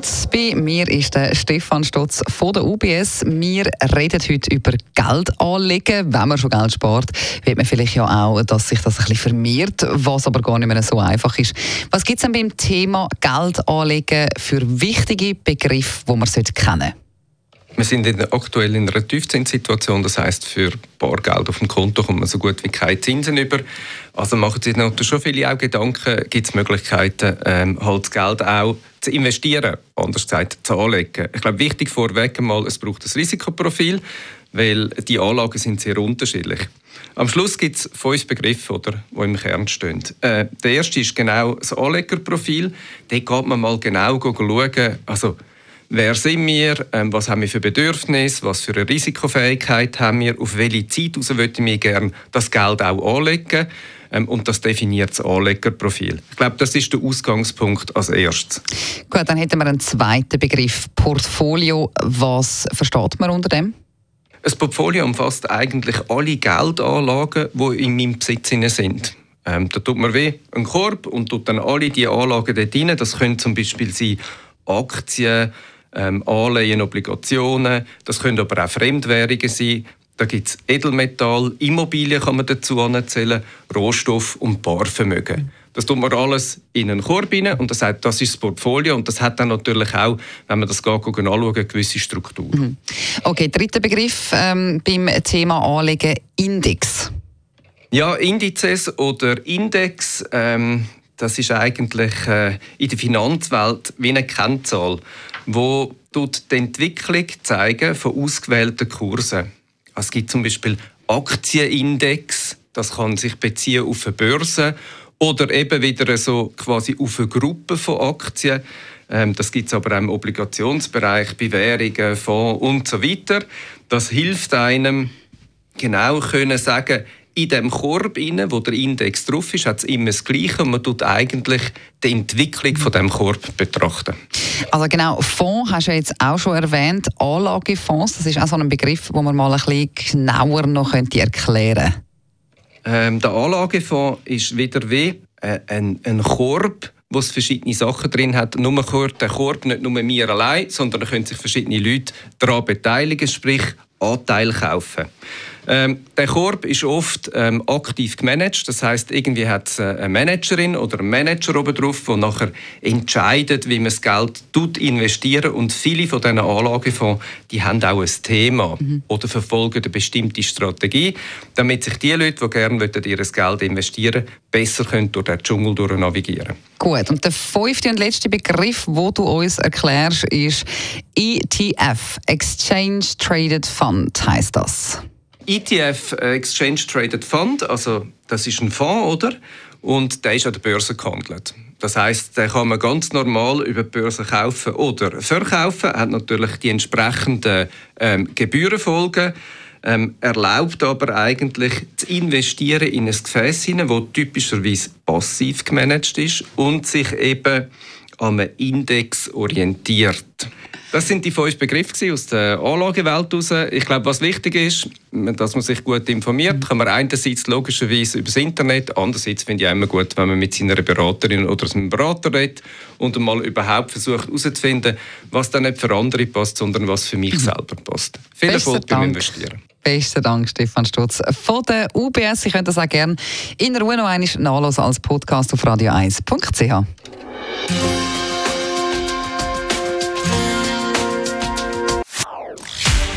Und bei mir ist der Stefan Stotz von der UBS. Wir reden heute über Geld anlegen. Wenn man schon Geld spart, wird man vielleicht ja auch, dass sich das ein bisschen vermehrt, was aber gar nicht mehr so einfach ist. Was gibt es denn beim Thema Geld anlegen für wichtige Begriffe, die man kennen sollte? Wir sind in aktuell in einer Tiefzinssituation, das heißt für Bargeld auf dem Konto kommt man so gut wie keine Zinsen über. Also machen sich natürlich schon viele auch Gedanken, gibt es Möglichkeiten, ähm, halt das Geld auch zu investieren, anders gesagt zu anlegen. Ich glaube, wichtig vorweg einmal, es braucht ein Risikoprofil, weil die Anlagen sind sehr unterschiedlich. Am Schluss gibt es fünf Begriffe, oder, die im Kern stehen. Äh, der erste ist genau das Anlegerprofil. Dort geht man mal genau schauen, also Wer sind wir? Ähm, was haben wir für Bedürfnisse? Was für eine Risikofähigkeit haben wir? Auf welche Zeit raus möchte ich gerne das Geld auch anlegen? Ähm, und das definiert das Anlegerprofil. Ich glaube, das ist der Ausgangspunkt als erstes. Gut, dann hätten wir einen zweiten Begriff, Portfolio. Was versteht man unter dem? Ein Portfolio umfasst eigentlich alle Geldanlagen, die in meinem Besitz sind. Ähm, da tut man weh einen Korb und tut dann alle diese Anlagen dort rein. Das können zum Beispiel sein Aktien, ähm, Anleihen, Obligationen. Das können aber auch Fremdwährungen sein. Da gibt es Edelmetall, Immobilien kann man dazu anzählen, Rohstoff und Barvermögen. Das tut man alles in einen Korb rein und das, das ist das Portfolio und das hat dann natürlich auch, wenn man das geht, anschauen, eine gewisse Struktur. Mhm. Okay, dritter Begriff ähm, beim Thema Anlegen, Index. Ja, Indizes oder Index, ähm, das ist eigentlich äh, in der Finanzwelt wie eine Kennzahl, wo die Entwicklung zeigen von ausgewählten Kursen. Es gibt zum Beispiel Aktienindex, das kann sich beziehen auf eine Börse oder eben wieder so quasi auf eine Gruppe von Aktien. Ähm, das gibt es aber auch im Obligationsbereich, bei Währungen, Fonds und so weiter. Das hilft einem genau können sagen, in dem Korb, rein, wo der Index drauf ist, hat es immer das Gleiche und man tut eigentlich die Entwicklung von dem Korb betrachten. Also genau, Fonds hast du jetzt auch schon erwähnt, Anlagefonds, das ist auch so ein Begriff, wo man mal ein bisschen genauer noch könnte erklären ähm, Der Anlagefonds ist wieder wie äh, ein, ein Korb, wo es verschiedene Sachen drin hat. Nur gehört der Korb nicht nur mir allein, sondern da können sich verschiedene Leute daran beteiligen, sprich Anteil kaufen. Ähm, der Korb ist oft ähm, aktiv gemanagt, das heißt irgendwie hat es eine Managerin oder einen Manager oben drauf, der nachher entscheidet, wie man das Geld tut investieren und viele von diesen Anlagefonds, die haben auch ein Thema mhm. oder verfolgen eine bestimmte Strategie, damit sich die Leute, die gerne ihr Geld investieren besser können durch den Dschungel durch navigieren Gut, und der fünfte und letzte Begriff, wo du uns erklärst, ist ETF, Exchange Traded Fund, heißt das. ETF, äh, Exchange Traded Fund, also das ist ein Fonds, oder? Und der ist an der Börse gehandelt. Das heißt, den kann man ganz normal über die Börse kaufen oder verkaufen, hat natürlich die entsprechenden ähm, Gebührenfolgen, ähm, erlaubt aber eigentlich zu investieren in ein Gefäß das typischerweise passiv gemanagt ist und sich eben an einem Index orientiert. Das sind die fünf Begriffe aus der Anlagewelt heraus. Ich glaube, was wichtig ist, dass man sich gut informiert, kann man einerseits logischerweise über das Internet, andererseits finde ich auch immer gut, wenn man mit seiner Beraterin oder seinem Berater redet und mal überhaupt versucht herauszufinden, was dann nicht für andere passt, sondern was für mich mhm. selber passt. Viel Erfolg beim Investieren. Besten Dank, Stefan Stutz. Von der UBS, ich könnte das auch gerne in Ruhe noch einmal nachlesen als Podcast auf radio1.ch.